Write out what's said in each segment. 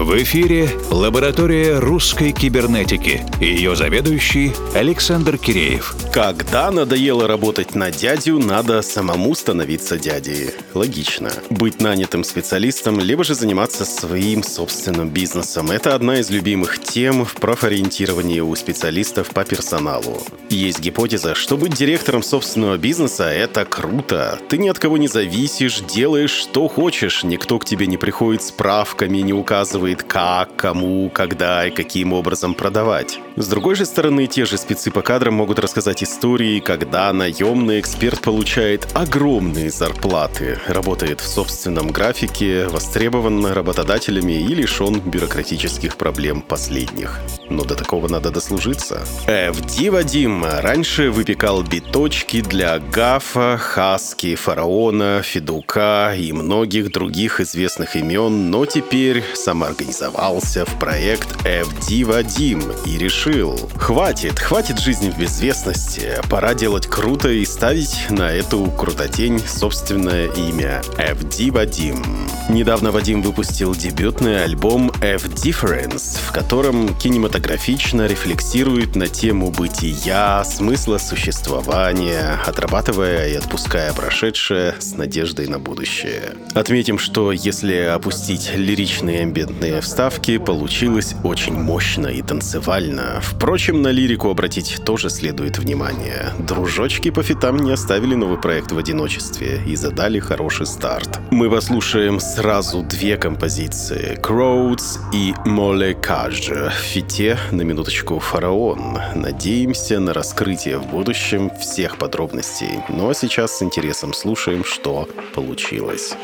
В эфире лаборатория русской кибернетики и ее заведующий Александр Киреев. Когда надоело работать на дядю, надо самому становиться дядей. Логично. Быть нанятым специалистом, либо же заниматься своим собственным бизнесом. Это одна из любимых тем в профориентировании у специалистов по персоналу. Есть гипотеза, что быть директором собственного бизнеса – это круто. Ты ни от кого не зависишь, делаешь, что хочешь, никто к тебе не приходит с правками, не указывает указывает, как, кому, когда и каким образом продавать. С другой же стороны, те же спецы по кадрам могут рассказать истории, когда наемный эксперт получает огромные зарплаты, работает в собственном графике, востребован работодателями и лишен бюрократических проблем последних. Но до такого надо дослужиться. FD Вадим раньше выпекал биточки для Гафа, Хаски, Фараона, Федука и многих других известных имен, но теперь сама организовался в проект FD Вадим и решил, хватит, хватит жизни в безвестности, пора делать круто и ставить на эту крутотень собственное имя FD Вадим. Недавно Вадим выпустил дебютный альбом F-Difference, в котором кинематографично рефлексирует на тему бытия, смысла существования, отрабатывая и отпуская прошедшее с надеждой на будущее. Отметим, что если опустить лиричные амбиенты музыкальные вставки получилось очень мощно и танцевально. Впрочем, на лирику обратить тоже следует внимание. Дружочки по фитам не оставили новый проект в одиночестве и задали хороший старт. Мы послушаем сразу две композиции. Crowds и Молекаж. В фите, на минуточку, фараон. Надеемся на раскрытие в будущем всех подробностей. Ну а сейчас с интересом слушаем, что получилось.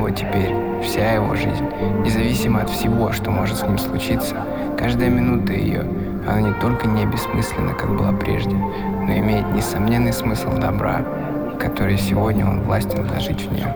Его теперь, вся его жизнь, независимо от всего, что может с ним случиться, каждая минута ее, она не только не бессмысленна, как была прежде, но имеет несомненный смысл добра, который сегодня он властен вложить в нее.